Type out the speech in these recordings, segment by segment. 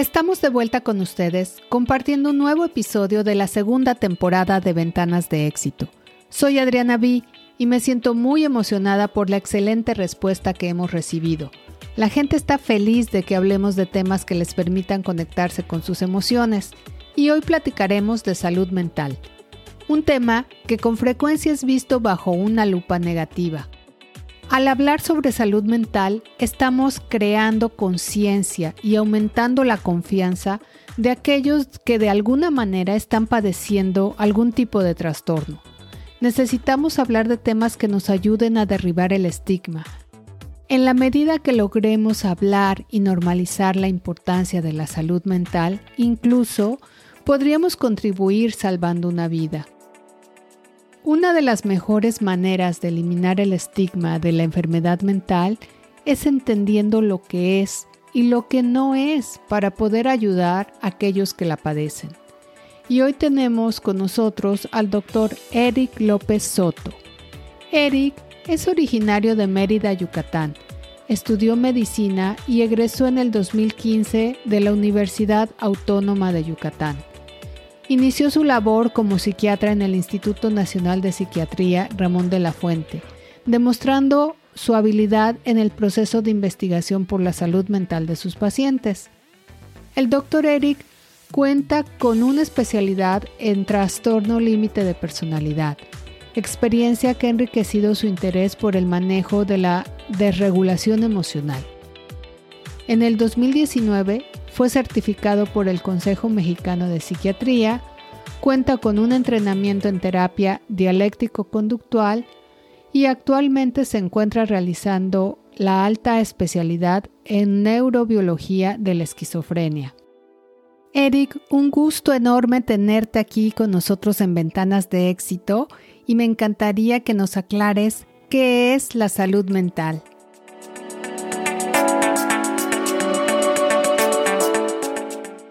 Estamos de vuelta con ustedes compartiendo un nuevo episodio de la segunda temporada de Ventanas de Éxito. Soy Adriana B y me siento muy emocionada por la excelente respuesta que hemos recibido. La gente está feliz de que hablemos de temas que les permitan conectarse con sus emociones y hoy platicaremos de salud mental, un tema que con frecuencia es visto bajo una lupa negativa. Al hablar sobre salud mental, estamos creando conciencia y aumentando la confianza de aquellos que de alguna manera están padeciendo algún tipo de trastorno. Necesitamos hablar de temas que nos ayuden a derribar el estigma. En la medida que logremos hablar y normalizar la importancia de la salud mental, incluso podríamos contribuir salvando una vida. Una de las mejores maneras de eliminar el estigma de la enfermedad mental es entendiendo lo que es y lo que no es para poder ayudar a aquellos que la padecen. Y hoy tenemos con nosotros al doctor Eric López Soto. Eric es originario de Mérida, Yucatán. Estudió medicina y egresó en el 2015 de la Universidad Autónoma de Yucatán. Inició su labor como psiquiatra en el Instituto Nacional de Psiquiatría Ramón de la Fuente, demostrando su habilidad en el proceso de investigación por la salud mental de sus pacientes. El doctor Eric Cuenta con una especialidad en trastorno límite de personalidad, experiencia que ha enriquecido su interés por el manejo de la desregulación emocional. En el 2019 fue certificado por el Consejo Mexicano de Psiquiatría, cuenta con un entrenamiento en terapia dialéctico-conductual y actualmente se encuentra realizando la alta especialidad en neurobiología de la esquizofrenia. Eric, un gusto enorme tenerte aquí con nosotros en Ventanas de Éxito y me encantaría que nos aclares qué es la salud mental.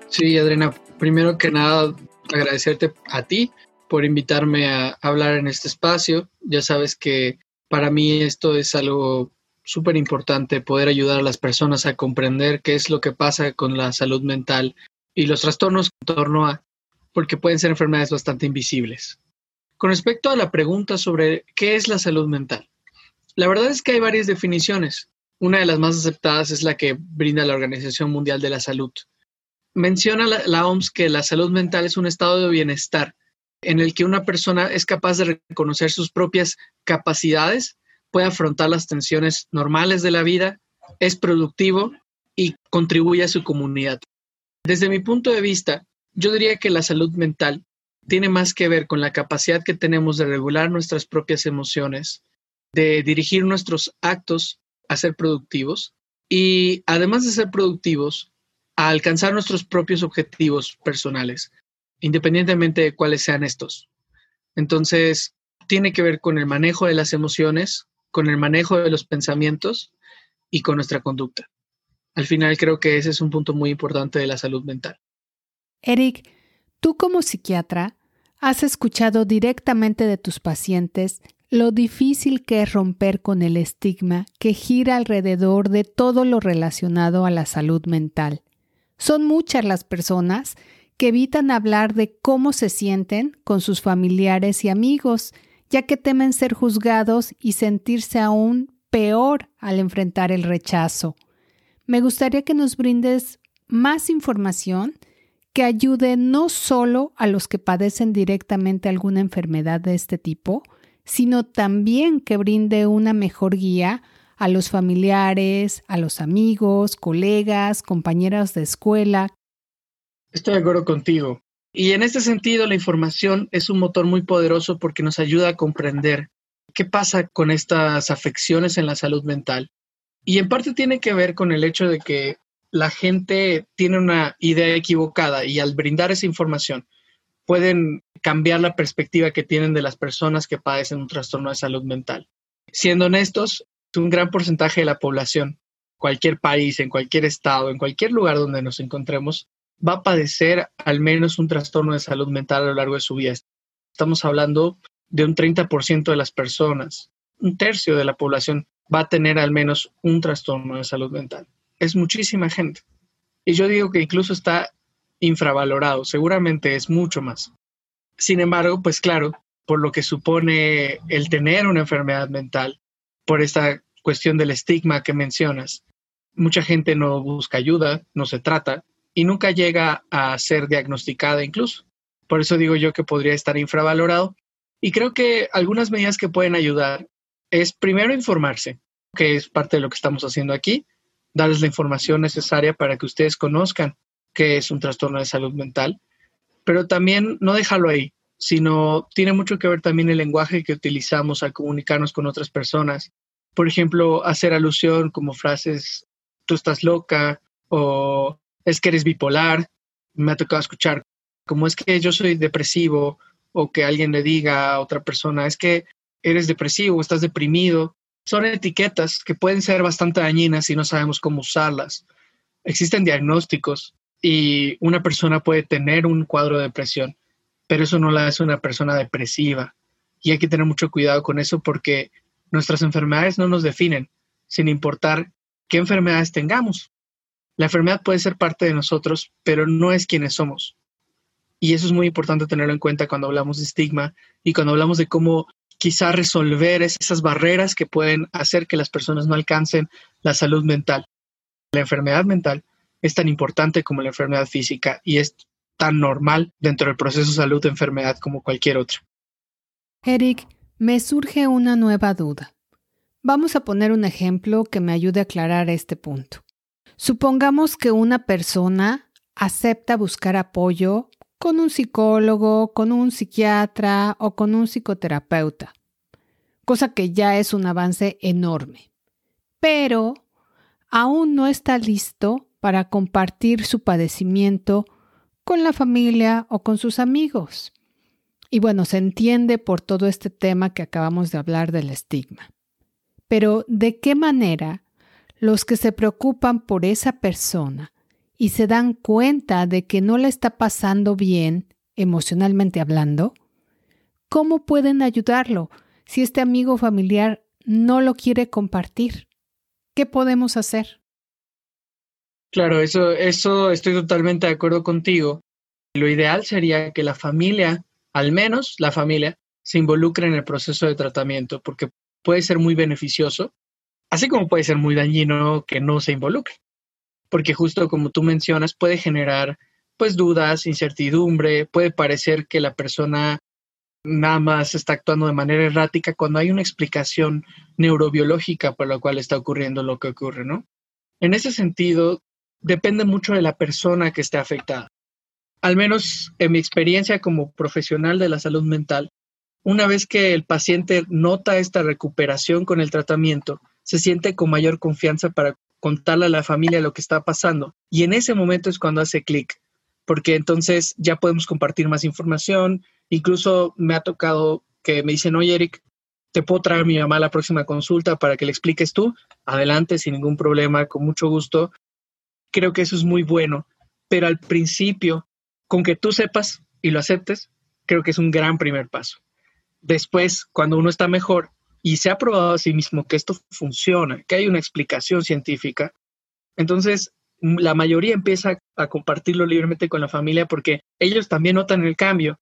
Sí, Adriana, primero que nada agradecerte a ti por invitarme a hablar en este espacio. Ya sabes que para mí esto es algo súper importante, poder ayudar a las personas a comprender qué es lo que pasa con la salud mental y los trastornos en torno a, porque pueden ser enfermedades bastante invisibles. Con respecto a la pregunta sobre qué es la salud mental, la verdad es que hay varias definiciones. Una de las más aceptadas es la que brinda la Organización Mundial de la Salud. Menciona la, OMS que la salud mental es un estado de bienestar en el que una persona es capaz de reconocer sus propias capacidades, puede afrontar las tensiones normales de la vida, es productivo y contribuye a su comunidad. Desde mi punto de vista, yo diría que la salud mental tiene más que ver con la capacidad que tenemos de regular nuestras propias emociones, de dirigir nuestros actos a ser productivos y, además de ser productivos, a alcanzar nuestros propios objetivos personales, independientemente de cuáles sean estos. Entonces, tiene que ver con el manejo de las emociones, con el manejo de los pensamientos y con nuestra conducta. Al final creo que ese es un punto muy importante de la salud mental. Eric, tú como psiquiatra has escuchado directamente de tus pacientes lo difícil que es romper con el estigma que gira alrededor de todo lo relacionado a la salud mental. Son muchas las personas que evitan hablar de cómo se sienten con sus familiares y amigos, ya que temen ser juzgados y sentirse aún peor al enfrentar el rechazo. Me gustaría que nos brindes más información que ayude no solo a los que padecen directamente alguna enfermedad de este tipo, sino también que brinde una mejor guía a los familiares, a los amigos, colegas, compañeras de escuela. Estoy de acuerdo contigo. Y en este sentido, la información es un motor muy poderoso porque nos ayuda a comprender qué pasa con estas afecciones en la salud mental y en parte tiene que ver con el hecho de que la gente tiene una idea equivocada y al brindar esa información pueden cambiar la perspectiva que tienen de las personas que padecen un trastorno de salud mental. Siendo honestos, un gran porcentaje de la población, cualquier país, en cualquier estado, en cualquier lugar donde nos encontremos, va a padecer al menos un trastorno de salud mental a lo largo de su vida. Estamos hablando de un 30% de las personas, un tercio de la población va a tener al menos un trastorno de salud mental. Es muchísima gente. Y yo digo que incluso está infravalorado, seguramente es mucho más. Sin embargo, pues claro, por lo que supone el tener una enfermedad mental, por esta cuestión del estigma que mencionas, mucha gente no busca ayuda, no se trata y nunca llega a ser diagnosticada incluso. Por eso digo yo que podría estar infravalorado. Y creo que algunas medidas que pueden ayudar es primero informarse, que es parte de lo que estamos haciendo aquí, darles la información necesaria para que ustedes conozcan qué es un trastorno de salud mental, pero también no dejarlo ahí, sino tiene mucho que ver también el lenguaje que utilizamos al comunicarnos con otras personas. Por ejemplo, hacer alusión como frases, tú estás loca o es que eres bipolar. Me ha tocado escuchar como es que yo soy depresivo o que alguien le diga a otra persona, es que eres depresivo, estás deprimido. Son etiquetas que pueden ser bastante dañinas si no sabemos cómo usarlas. Existen diagnósticos y una persona puede tener un cuadro de depresión, pero eso no la hace una persona depresiva. Y hay que tener mucho cuidado con eso porque nuestras enfermedades no nos definen, sin importar qué enfermedades tengamos. La enfermedad puede ser parte de nosotros, pero no es quienes somos. Y eso es muy importante tenerlo en cuenta cuando hablamos de estigma y cuando hablamos de cómo quizá resolver esas barreras que pueden hacer que las personas no alcancen la salud mental. La enfermedad mental es tan importante como la enfermedad física y es tan normal dentro del proceso salud-enfermedad como cualquier otra. Eric, me surge una nueva duda. Vamos a poner un ejemplo que me ayude a aclarar este punto. Supongamos que una persona acepta buscar apoyo con un psicólogo, con un psiquiatra o con un psicoterapeuta, cosa que ya es un avance enorme. Pero aún no está listo para compartir su padecimiento con la familia o con sus amigos. Y bueno, se entiende por todo este tema que acabamos de hablar del estigma. Pero ¿de qué manera los que se preocupan por esa persona y se dan cuenta de que no le está pasando bien emocionalmente hablando, ¿cómo pueden ayudarlo si este amigo familiar no lo quiere compartir? ¿Qué podemos hacer? Claro, eso, eso estoy totalmente de acuerdo contigo. Lo ideal sería que la familia, al menos la familia, se involucre en el proceso de tratamiento, porque puede ser muy beneficioso, así como puede ser muy dañino que no se involucre, porque justo como tú mencionas, puede generar pues dudas, incertidumbre, puede parecer que la persona nada más está actuando de manera errática cuando hay una explicación neurobiológica por la cual está ocurriendo lo que ocurre, ¿no? En ese sentido, depende mucho de la persona que esté afectada. Al menos en mi experiencia como profesional de la salud mental, una vez que el paciente nota esta recuperación con el tratamiento, se siente con mayor confianza para contarle a la familia lo que está pasando. Y en ese momento es cuando hace clic, porque entonces ya podemos compartir más información. Incluso me ha tocado que me dicen, oye Eric, te puedo traer a mi mamá a la próxima consulta para que le expliques tú. Adelante, sin ningún problema, con mucho gusto creo que eso es muy bueno, pero al principio, con que tú sepas y lo aceptes, creo que es un gran primer paso. Después, cuando uno está mejor y se ha probado a sí mismo que esto funciona, que hay una explicación científica, entonces la mayoría empieza a compartirlo libremente con la familia porque ellos también notan el cambio.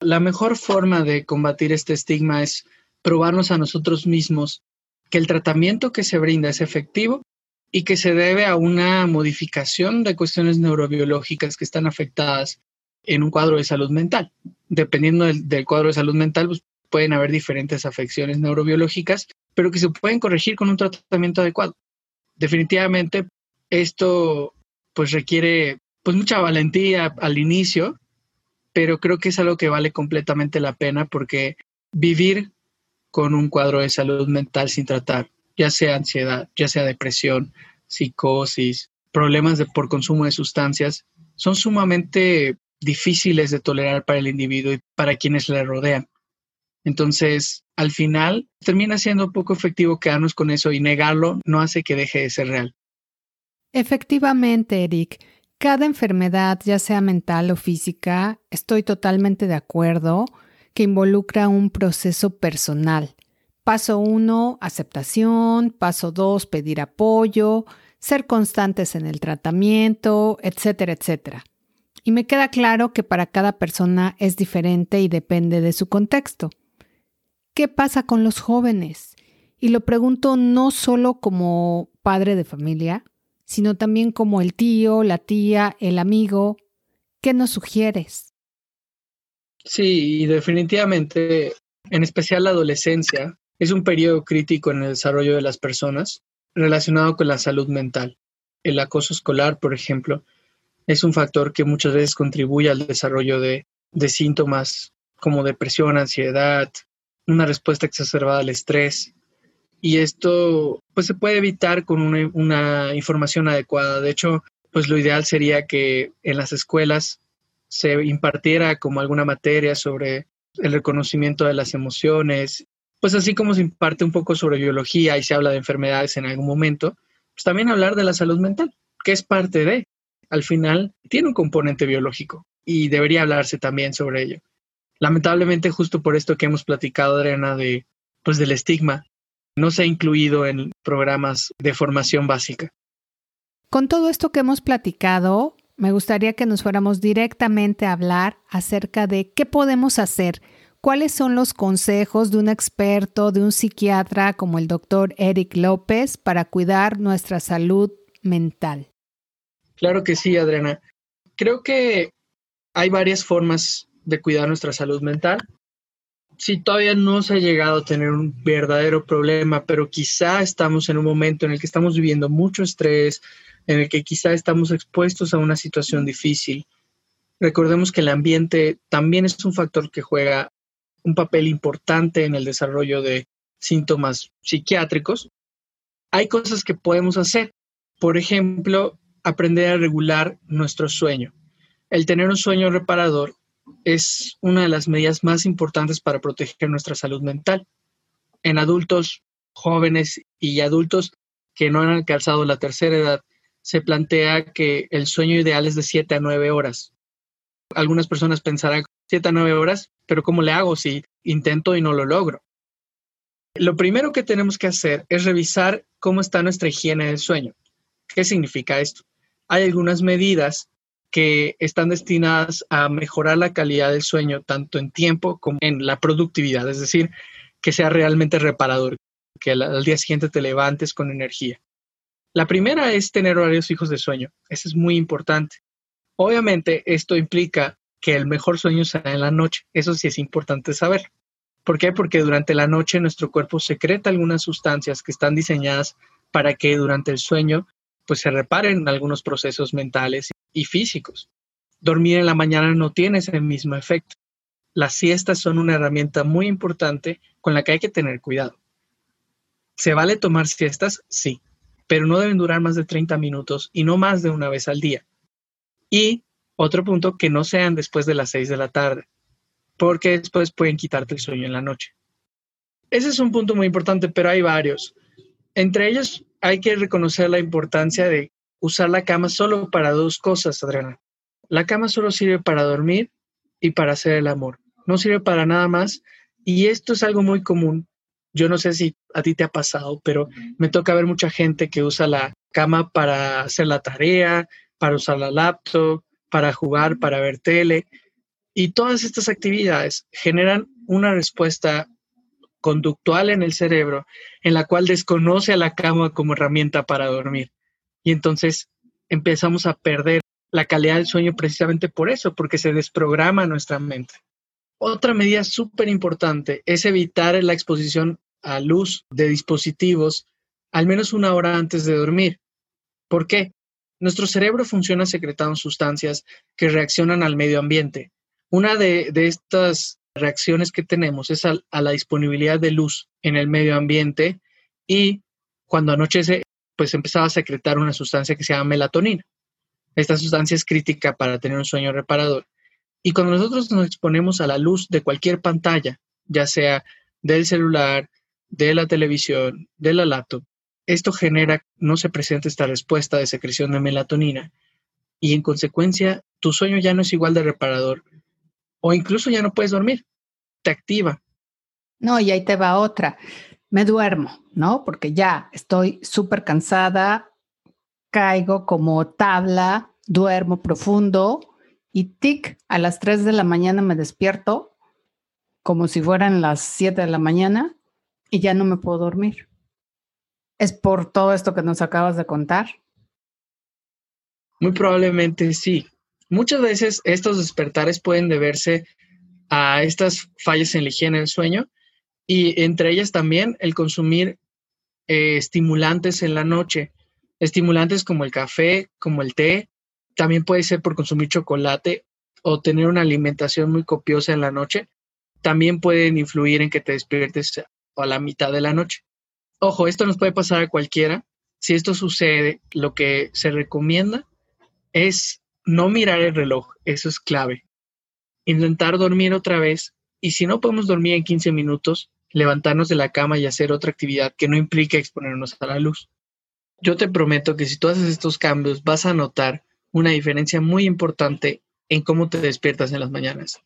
La mejor forma de combatir este estigma es probarnos a nosotros mismos que el tratamiento que se brinda es efectivo y que se debe a una modificación de cuestiones neurobiológicas que están afectadas en un cuadro de salud mental. Dependiendo del, cuadro de salud mental, pues, pueden haber diferentes afecciones neurobiológicas, pero que se pueden corregir con un tratamiento adecuado. Definitivamente, esto pues requiere pues mucha valentía al inicio, pero creo que es algo que vale completamente la pena porque vivir con un cuadro de salud mental sin tratar ya sea ansiedad, ya sea depresión, psicosis, problemas de, por consumo de sustancias, son sumamente difíciles de tolerar para el individuo y para quienes le rodean. Entonces, al final, termina siendo poco efectivo quedarnos con eso y negarlo no hace que deje de ser real. Efectivamente, Eric, cada enfermedad, ya sea mental o física, estoy totalmente de acuerdo que involucra un proceso personal Paso 1, aceptación. Paso 2, pedir apoyo, ser constantes en el tratamiento, etcétera, etcétera. Y me queda claro que para cada persona es diferente y depende de su contexto. ¿Qué pasa con los jóvenes? Y lo pregunto no solo como padre de familia, sino también como el tío, la tía, el amigo. ¿Qué nos sugieres? Sí, definitivamente, en especial la adolescencia, es un periodo crítico en el desarrollo de las personas relacionado con la salud mental. El acoso escolar, por ejemplo, es un factor que muchas veces contribuye al desarrollo de, síntomas como depresión, ansiedad, una respuesta exacerbada al estrés. Y esto pues se puede evitar con una, una, información adecuada. De hecho, pues lo ideal sería que en las escuelas se impartiera como alguna materia sobre el reconocimiento de las emociones, pues así como se imparte un poco sobre biología y se habla de enfermedades en algún momento, pues también hablar de la salud mental, que es parte de al final tiene un componente biológico y debería hablarse también sobre ello. Lamentablemente, justo por esto que hemos platicado, Adriana, de, pues del estigma, no se ha incluido en programas de formación básica. Con todo esto que hemos platicado, me gustaría que nos fuéramos directamente a hablar acerca de qué podemos hacer, cuáles son los consejos de un experto, de un psiquiatra como el doctor Eric López para cuidar nuestra salud mental. Claro que sí, Adriana. Creo que hay varias formas de cuidar nuestra salud mental. Si todavía no se ha llegado a tener un verdadero problema, pero quizá estamos en un momento en el que estamos viviendo mucho estrés, en el que quizá estamos expuestos a una situación difícil. Recordemos que el ambiente también es un factor que juega un papel importante en el desarrollo de síntomas psiquiátricos. Hay cosas que podemos hacer. Por ejemplo, aprender a regular nuestro sueño. El tener un sueño reparador es una de las medidas más importantes para proteger nuestra salud mental. En adultos jóvenes y adultos que no han alcanzado la tercera edad, se plantea que el sueño ideal es de 7 a 9 horas. Algunas personas pensarán 7 a 9 horas, pero ¿cómo le hago si intento y no lo logro? Lo primero que tenemos que hacer es revisar cómo está nuestra higiene del sueño. ¿Qué significa esto? Hay algunas medidas que están destinadas a mejorar la calidad del sueño tanto en tiempo como en la productividad, es decir, que sea realmente reparador, que al, día siguiente te levantes con energía. La primera es tener horarios fijos de sueño, eso es muy importante. Obviamente esto implica que el mejor sueño sea en la noche, eso sí es importante saber. ¿Por qué? Porque durante la noche nuestro cuerpo secreta algunas sustancias que están diseñadas para que durante el sueño pues se reparen algunos procesos mentales y físicos. Dormir en la mañana no tiene ese mismo efecto. Las siestas son una herramienta muy importante con la que hay que tener cuidado. ¿Se vale tomar siestas? Sí, pero no deben durar más de 30 minutos y no más de una vez al día. Y otro punto, que no sean después de las 6 de la tarde, porque después pueden quitarte el sueño en la noche. Ese es un punto muy importante, pero hay varios. Entre ellos, hay que reconocer la importancia de usar la cama solo para dos cosas, Adriana. La cama solo sirve para dormir y para hacer el amor. No sirve para nada más. Y esto es algo muy común. Yo no sé si a ti te ha pasado, pero me toca ver mucha gente que usa la cama para hacer la tarea, para usar la laptop, para jugar, para ver tele. Y todas estas actividades generan una respuesta conductual en el cerebro en la cual desconoce a la cama como herramienta para dormir. Y entonces empezamos a perder la calidad del sueño precisamente por eso, porque se desprograma nuestra mente. Otra medida súper importante es evitar la exposición a luz de dispositivos al menos una hora antes de dormir. ¿Por qué? Nuestro cerebro funciona secretando sustancias que reaccionan al medio ambiente. Una de, de estas reacciones que tenemos es a, la disponibilidad de luz en el medio ambiente y cuando anochece, pues empezaba a secretar una sustancia que se llama melatonina. Esta sustancia es crítica para tener un sueño reparador. Y cuando nosotros nos exponemos a la luz de cualquier pantalla, ya sea del celular, de la televisión, de la laptop, esto genera, no se presenta esta respuesta de secreción de melatonina y en consecuencia tu sueño ya no es igual de reparador o incluso ya no puedes dormir, te activa. No, y ahí te va otra. me duermo, ¿no? Porque ya estoy súper cansada, caigo como tabla, duermo profundo y tic, a las 3 de la mañana me despierto como si fueran las 7 de la mañana y ya no me puedo dormir. ¿Es por todo esto que nos acabas de contar? Muy probablemente sí. Muchas veces estos despertares pueden deberse a estas fallas en la higiene del sueño y entre ellas también el consumir eh, estimulantes en la noche, estimulantes como el café, como el té, también puede ser por consumir chocolate o tener una alimentación muy copiosa en la noche, también pueden influir en que te despiertes a la mitad de la noche. Ojo, esto nos puede pasar a cualquiera. Si esto sucede, lo que se recomienda es no mirar el reloj, eso es clave. Intentar dormir otra vez y si no podemos dormir en 15 minutos, levantarnos de la cama y hacer otra actividad que no implique exponernos a la luz. Yo te prometo que si tú haces estos cambios vas a notar una diferencia muy importante en cómo te despiertas en las mañanas.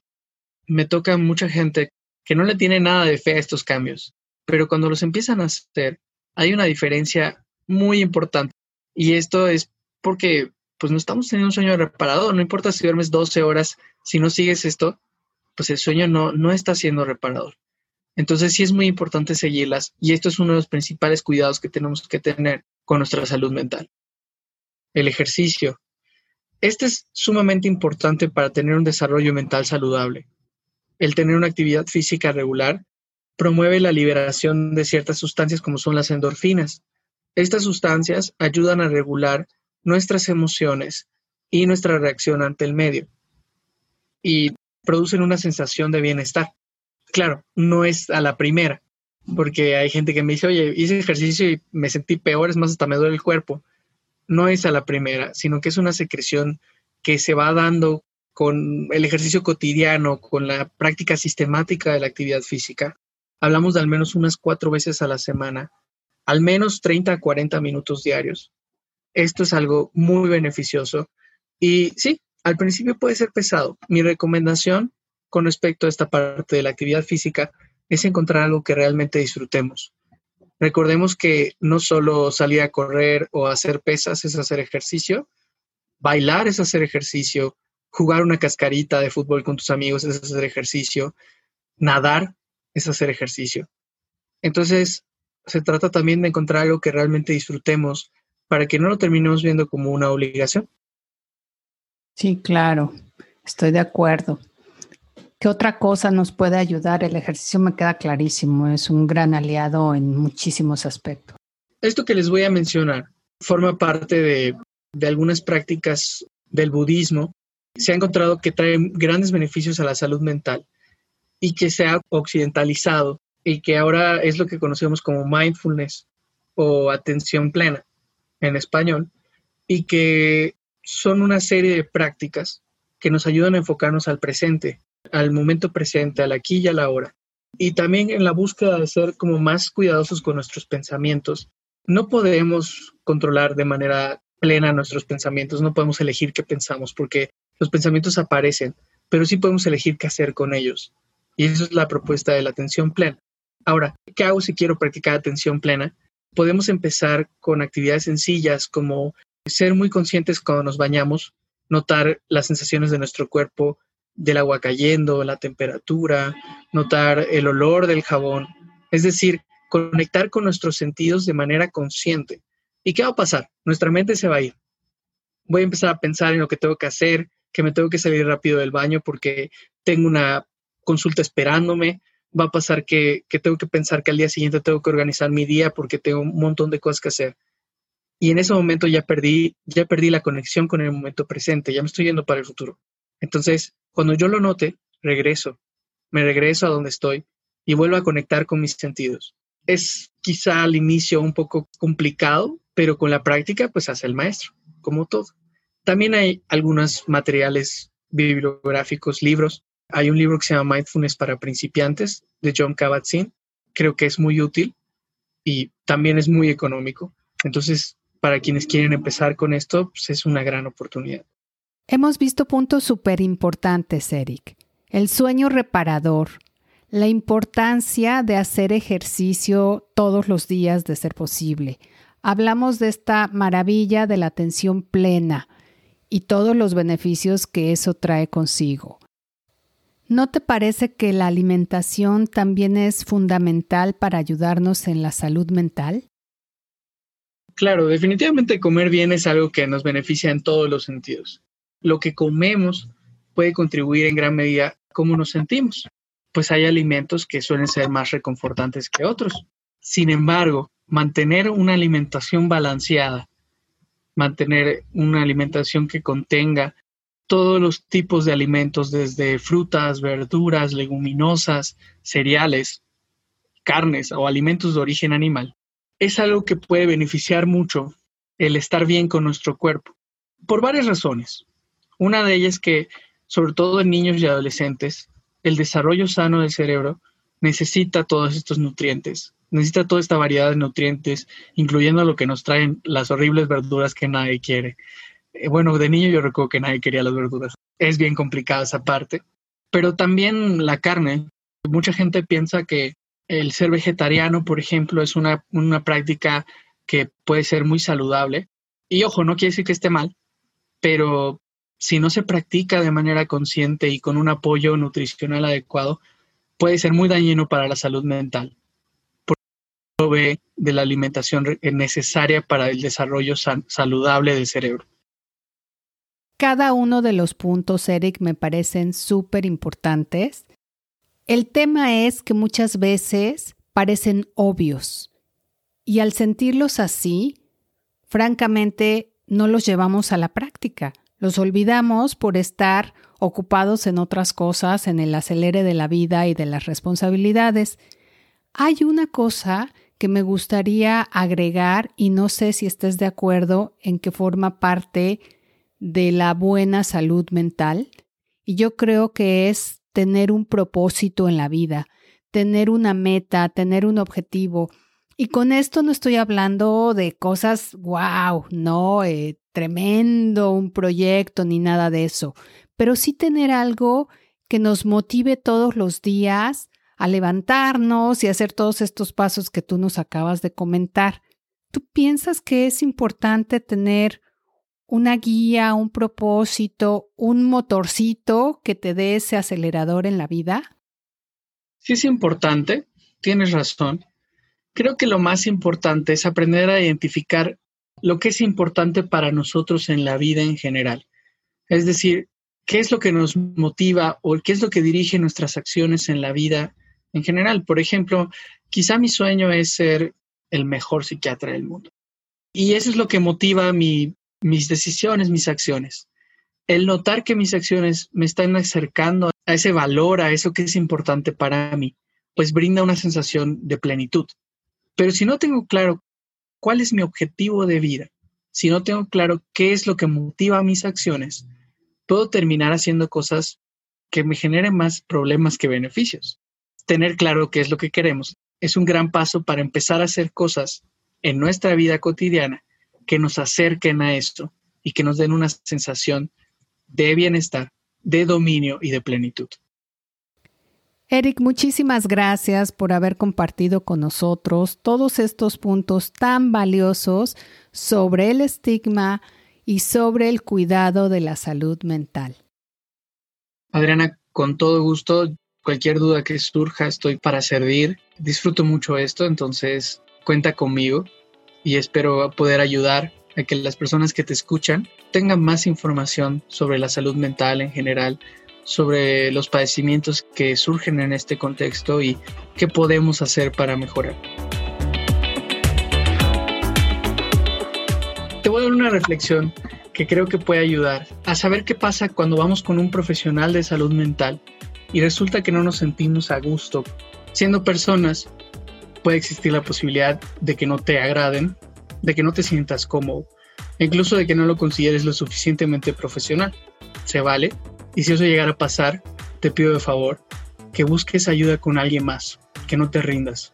Me toca mucha gente que no le tiene nada de fe a estos cambios, pero cuando los empiezan a hacer, hay una diferencia muy importante. Y esto es porque pues no estamos teniendo un sueño reparador, no importa si duermes 12 horas, si no sigues esto, pues el sueño no, no está siendo reparador. Entonces sí es muy importante seguirlas y esto es uno de los principales cuidados que tenemos que tener con nuestra salud mental. El ejercicio. Este es sumamente importante para tener un desarrollo mental saludable. El tener una actividad física regular promueve la liberación de ciertas sustancias como son las endorfinas. Estas sustancias ayudan a regular nuestras emociones y nuestra reacción ante el medio y producen una sensación de bienestar claro, no es a la primera, porque hay gente que me dice, oye, hice ejercicio y me sentí peor, es más, hasta me duele el cuerpo. No es a la primera, sino que es una secreción que se va dando con el ejercicio cotidiano, con la práctica sistemática de la actividad física. Hablamos de al menos unas cuatro veces a la semana, al menos 30 a 40 minutos diarios. Esto es algo muy beneficioso y sí, al principio puede ser pesado. Mi recomendación con respecto a esta parte de la actividad física es encontrar algo que realmente disfrutemos. Recordemos que no solo salir a correr o hacer pesas es hacer ejercicio, bailar es hacer ejercicio, jugar una cascarita de fútbol con tus amigos es hacer ejercicio, nadar es hacer ejercicio. Entonces, se trata también de encontrar algo que realmente disfrutemos para que no lo terminemos viendo como una obligación. Sí, claro, estoy de acuerdo. ¿Qué otra cosa nos puede ayudar? El ejercicio me queda clarísimo, es un gran aliado en muchísimos aspectos. Esto que les voy a mencionar forma parte de, algunas prácticas del budismo. Se ha encontrado que trae grandes beneficios a la salud mental y que se ha occidentalizado y que ahora es lo que conocemos como mindfulness o atención plena en español y que son una serie de prácticas que nos ayudan a enfocarnos al presente al momento presente, al aquí y a la hora. Y también en la búsqueda de ser como más cuidadosos con nuestros pensamientos. No podemos controlar de manera plena nuestros pensamientos, no podemos elegir qué pensamos porque los pensamientos aparecen, pero sí podemos elegir qué hacer con ellos. Y eso es la propuesta de la atención plena. Ahora, ¿qué hago si quiero practicar atención plena? Podemos empezar con actividades sencillas como ser muy conscientes cuando nos bañamos, notar las sensaciones de nuestro cuerpo, del agua cayendo, la temperatura, notar el olor del jabón, es decir, conectar con nuestros sentidos de manera consciente. ¿Y qué va a pasar? Nuestra mente se va a ir. Voy a empezar a pensar en lo que tengo que hacer, que me tengo que salir rápido del baño porque tengo una consulta esperándome. Va a pasar que, que tengo que pensar que al día siguiente tengo que organizar mi día porque tengo un montón de cosas que hacer. Y en ese momento ya perdí, ya perdí la conexión con el momento presente, ya me estoy yendo para el futuro. Entonces, cuando yo lo note, regreso, me regreso a donde estoy y vuelvo a conectar con mis sentidos. Es quizá al inicio un poco complicado, pero con la práctica pues hace el maestro, como todo. También hay algunos materiales bibliográficos, libros. Hay un libro que se llama Mindfulness para principiantes de John Kabat-Zinn. Creo que es muy útil y también es muy económico. Entonces, para quienes quieren empezar con esto, pues es una gran oportunidad. Hemos visto puntos súper importantes, Eric. El sueño reparador, la importancia de hacer ejercicio todos los días de ser posible. Hablamos de esta maravilla de la atención plena y todos los beneficios que eso trae consigo. ¿No te parece que la alimentación también es fundamental para ayudarnos en la salud mental? Claro, definitivamente comer bien es algo que nos beneficia en todos los sentidos. Lo que comemos puede contribuir en gran medida a cómo nos sentimos pues hay alimentos que suelen ser más reconfortantes que otros. Sin embargo, mantener una alimentación balanceada, mantener una alimentación que contenga todos los tipos de alimentos, desde frutas, verduras, leguminosas, cereales, carnes o alimentos de origen animal, es algo que puede beneficiar mucho el estar bien con nuestro cuerpo, por varias razones. Una de ellas es que, sobre todo en niños y adolescentes, el desarrollo sano del cerebro necesita todos estos nutrientes, necesita toda esta variedad de nutrientes, incluyendo lo que nos traen las horribles verduras que nadie quiere. Eh, bueno, de niño yo recuerdo que nadie quería las verduras. Es bien complicada esa parte, pero también la carne. Mucha gente piensa que el ser vegetariano, por ejemplo, es una, una práctica que puede ser muy saludable. Y ojo, no quiere decir que esté mal, pero si no se practica de manera consciente y con un apoyo nutricional adecuado, puede ser muy dañino para la salud mental. Provee de la alimentación necesaria para el desarrollo saludable del cerebro. Cada uno de los puntos, Eric, me parecen súper importantes. El tema es que muchas veces parecen obvios y al sentirlos así, francamente, no los llevamos a la práctica. Los olvidamos por estar ocupados en otras cosas, en el acelere de la vida y de las responsabilidades. Hay una cosa que me gustaría agregar y no sé si estés de acuerdo en que forma parte de la buena salud mental. Y yo creo que es tener un propósito en la vida, tener una meta, tener un objetivo. Y con esto no estoy hablando de cosas, wow, no, eh, tremendo, un proyecto ni nada de eso, pero sí tener algo que nos motive todos los días a levantarnos y hacer todos estos pasos que tú nos acabas de comentar. ¿Tú piensas que es importante tener una guía, un propósito, un motorcito que te dé ese acelerador en la vida? Sí es importante, tienes razón. Creo que lo más importante es aprender a identificar lo que es importante para nosotros en la vida en general. Es decir, qué es lo que nos motiva o qué es lo que dirige nuestras acciones en la vida en general. Por ejemplo, quizá mi sueño es ser el mejor psiquiatra del mundo. Y eso es lo que motiva mis decisiones, mis acciones. El notar que mis acciones me están acercando a ese valor, a eso que es importante para mí, pues brinda una sensación de plenitud. Pero si no tengo claro cuál es mi objetivo de vida, si no tengo claro qué es lo que motiva mis acciones, puedo terminar haciendo cosas que me generen más problemas que beneficios. Tener claro qué es lo que queremos es un gran paso para empezar a hacer cosas en nuestra vida cotidiana que nos acerquen a esto y que nos den una sensación de bienestar, de dominio y de plenitud. Eric, muchísimas gracias por haber compartido con nosotros todos estos puntos tan valiosos sobre el estigma y sobre el cuidado de la salud mental. Adriana, con todo gusto, cualquier duda que surja, estoy para servir. Disfruto mucho esto, entonces cuenta conmigo y espero poder ayudar a que las personas que te escuchan tengan más información sobre la salud mental en general, sobre los padecimientos que surgen en este contexto y qué podemos hacer para mejorar. Te voy a dar una reflexión que creo que puede ayudar a saber qué pasa cuando vamos con un profesional de salud mental y resulta que no nos sentimos a gusto. Siendo personas, puede existir la posibilidad de que no te agraden, de que no te sientas cómodo, incluso de que no lo consideres lo suficientemente profesional. Se vale, y si eso llegara a pasar, te pido de favor que busques ayuda con alguien más, que no te rindas,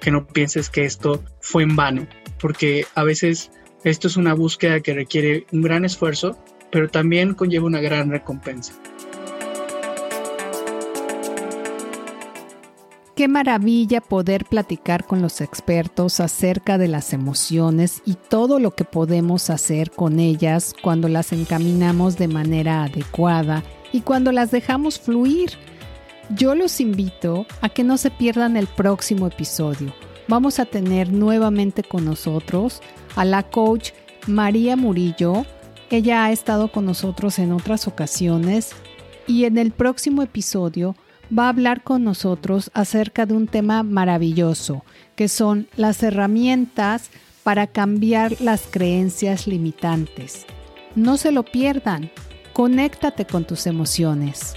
que no pienses que esto fue en vano, porque a veces esto es una búsqueda que requiere un gran esfuerzo, pero también conlleva una gran recompensa. Qué maravilla poder platicar con los expertos acerca de las emociones y todo lo que podemos hacer con ellas cuando las encaminamos de manera adecuada y cuando las dejamos fluir. Yo los invito a que no se pierdan el próximo episodio. Vamos a tener nuevamente con nosotros a la coach María Murillo. Ella ha estado con nosotros en otras ocasiones y en el próximo episodio va a hablar con nosotros acerca de un tema maravilloso, que son las herramientas para cambiar las creencias limitantes. No se lo pierdan, conéctate con tus emociones.